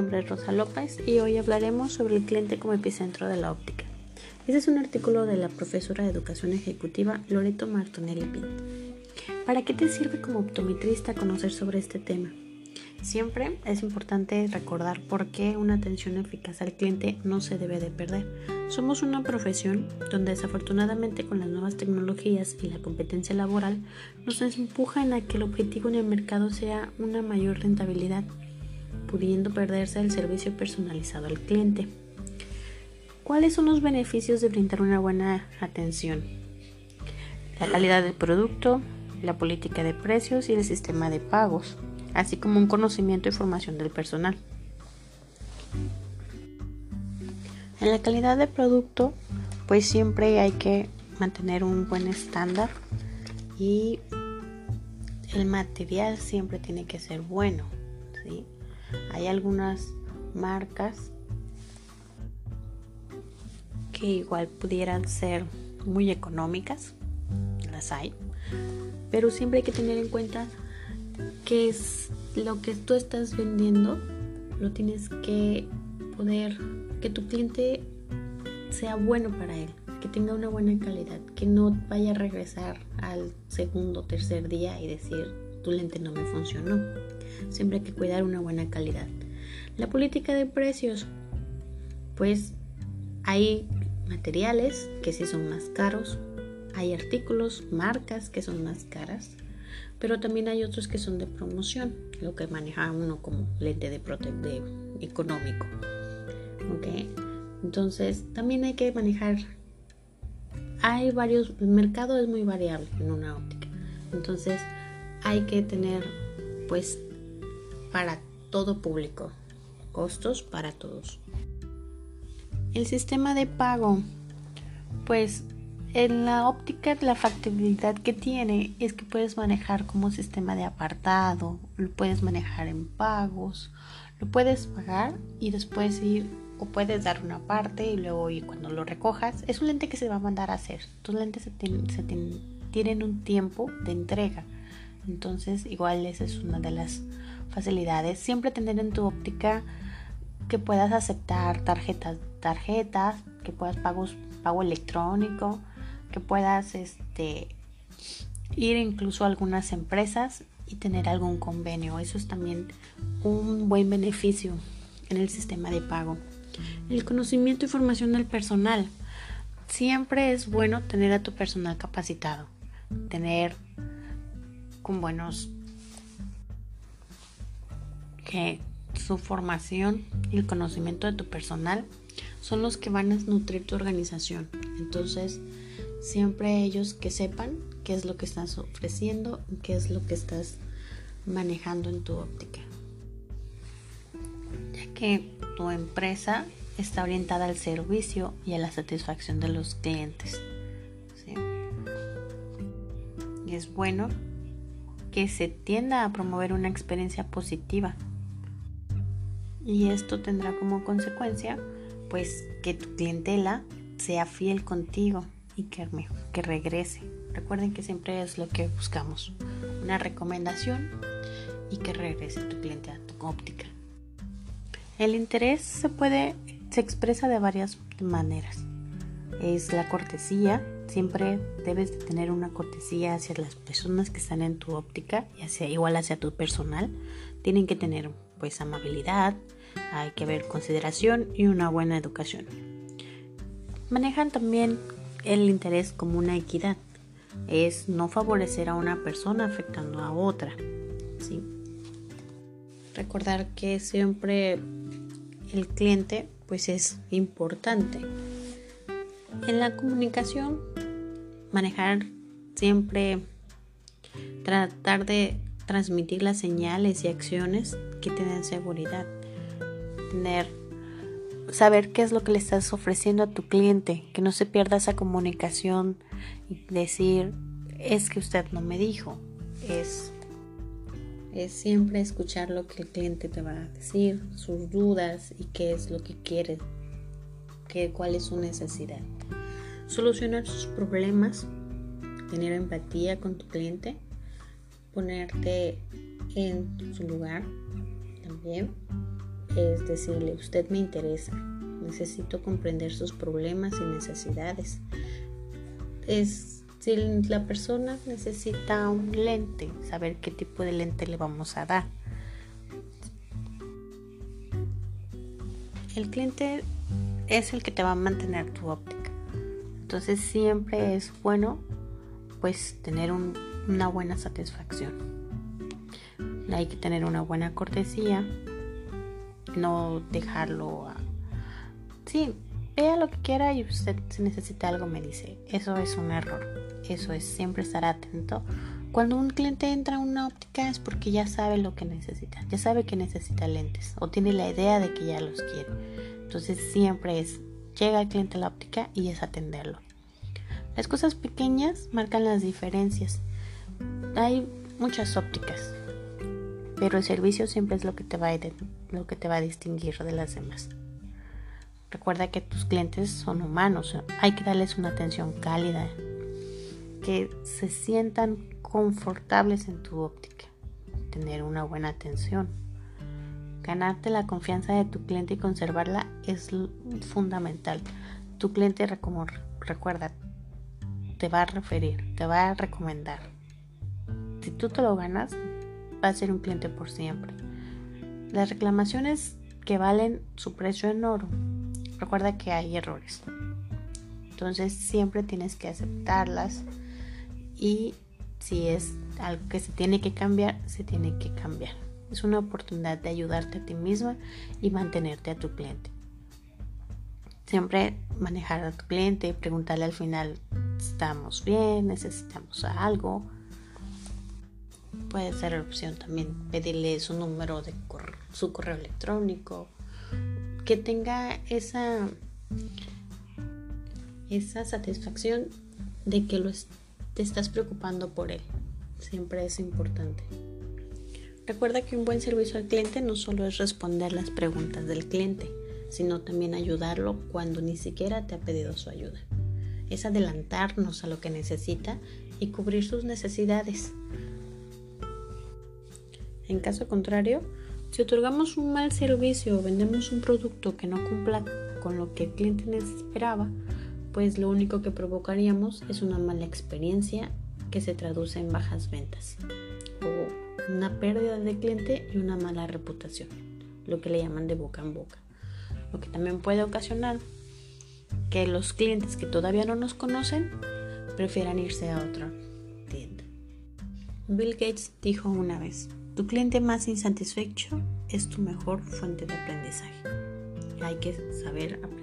nombre es Rosa López y hoy hablaremos sobre el cliente como epicentro de la óptica. Este es un artículo de la profesora de Educación Ejecutiva Loreto Martonelli Pint. ¿Para qué te sirve como optometrista conocer sobre este tema? Siempre es importante recordar por qué una atención eficaz al cliente no se debe de perder. Somos una profesión donde desafortunadamente con las nuevas tecnologías y la competencia laboral nos empujan a que el objetivo en el mercado sea una mayor rentabilidad, pudiendo perderse el servicio personalizado al cliente. ¿Cuáles son los beneficios de brindar una buena atención? La calidad del producto, la política de precios y el sistema de pagos así como un conocimiento y formación del personal. En la calidad de producto, pues siempre hay que mantener un buen estándar y el material siempre tiene que ser bueno. ¿sí? Hay algunas marcas que igual pudieran ser muy económicas, las hay, pero siempre hay que tener en cuenta que es lo que tú estás vendiendo, lo tienes que poder, que tu cliente sea bueno para él, que tenga una buena calidad, que no vaya a regresar al segundo o tercer día y decir, tu lente no me funcionó. Siempre hay que cuidar una buena calidad. La política de precios, pues hay materiales que sí son más caros, hay artículos, marcas que son más caras, pero también hay otros que son de promoción, lo que maneja uno como lente de, de económico. Entonces, también hay que manejar. Hay varios, el mercado es muy variable en una óptica. Entonces, hay que tener, pues, para todo público, costos para todos. El sistema de pago, pues en la óptica la factibilidad que tiene es que puedes manejar como sistema de apartado, lo puedes manejar en pagos, lo puedes pagar y después ir o puedes dar una parte y luego y cuando lo recojas es un lente que se va a mandar a hacer. Tus lentes se, tienen un tiempo de entrega. Entonces igual esa es una de las facilidades. Siempre tener en tu óptica que puedas aceptar tarjetas, tarjetas, que puedas pagos, pago electrónico, que puedas este, ir incluso a algunas empresas y tener algún convenio. Eso es también un buen beneficio en el sistema de pago. El conocimiento y formación del personal. Siempre es bueno tener a tu personal capacitado, tener buenos que su formación y el conocimiento de tu personal son los que van a nutrir tu organización. Entonces, Siempre ellos que sepan qué es lo que estás ofreciendo qué es lo que estás manejando en tu óptica. Ya que tu empresa está orientada al servicio y a la satisfacción de los clientes. Y es bueno que se tienda a promover una experiencia positiva. Y esto tendrá como consecuencia pues que tu clientela sea fiel contigo y que, regrese. Recuerden que siempre es lo que buscamos. Una recomendación y que regrese tu cliente a tu óptica. El interés se puede, se expresa de varias maneras. Es la cortesía. Siempre debes de tener una cortesía hacia las personas que están en tu óptica y hacia, igual hacia tu personal. Tienen que tener pues amabilidad, hay que ver consideración y una buena educación. Manejan también el interés como una equidad. Es no favorecer a una persona afectando a otra. ¿sí? Recordar que siempre el cliente pues es importante. En la comunicación, manejar siempre, tratar de transmitir las señales y acciones que te den seguridad. Tener saber qué es lo que le estás ofreciendo a tu cliente, que no se pierda esa comunicación y decir, es que usted no me dijo, es, es siempre escuchar lo que el cliente te va a decir, sus dudas y qué es lo que quiere, qué, cuál es su necesidad. Solucionar sus problemas, tener empatía con tu cliente, ponerte en su lugar también es decirle, usted me interesa, necesito comprender sus problemas y necesidades. Es si la persona necesita un lente, saber qué tipo de lente le vamos a dar. El cliente es el que te va a mantener tu óptica. Entonces siempre es bueno pues tener una buena satisfacción. Hay que tener una buena cortesía, no dejarlo a... Sí, vea lo que quiera y usted si necesita algo me dice. Eso es un error. Eso es siempre estar atento. Cuando un cliente entra a una óptica es porque ya sabe lo que necesita. Ya sabe que necesita lentes o tiene la idea de que ya los quiere. Entonces siempre es, llega el cliente a la óptica y es atenderlo. Las cosas pequeñas marcan las diferencias. Hay muchas ópticas, pero el servicio siempre es lo que te va a, lo que te va a distinguir de las demás. Recuerda que tus clientes son humanos, hay que darles una atención cálida, que se sientan confortables en tu óptica, tener una buena atención. Ganarte la confianza de tu cliente y conservarla es fundamental. Tu cliente, recuerda, te va a referir, te va a recomendar. Si tú te lo ganas, va a ser un cliente por siempre. Las reclamaciones que valen su precio en oro. Recuerda que hay errores. Entonces siempre tienes que aceptarlas y si es algo que se tiene que cambiar, se tiene que cambiar. Es una oportunidad de ayudarte a ti misma y mantenerte a tu cliente. Siempre manejar a tu cliente, y preguntarle al final, estamos bien, necesitamos algo. Puede ser opción también pedirle su número de su correo electrónico, que tenga esa esa satisfacción de que lo te estás preocupando por él. Siempre es importante. Recuerda que un buen servicio al cliente no solo es responder las preguntas del cliente, sino también ayudarlo cuando ni siquiera te ha pedido su ayuda es adelantarnos a lo que necesita y cubrir sus necesidades. En caso contrario, si otorgamos un mal servicio o vendemos un producto que no cumpla con lo que el cliente esperaba, pues lo único que provocaríamos es una mala experiencia que se traduce en bajas ventas o una pérdida de cliente y una mala reputación, lo que le llaman de boca en boca, lo que también puede ocasionar que los clientes que todavía no nos conocen prefieran irse a otra tienda. Bill Gates dijo una vez, tu cliente más insatisfecho es tu mejor fuente de aprendizaje. Hay que saber aprender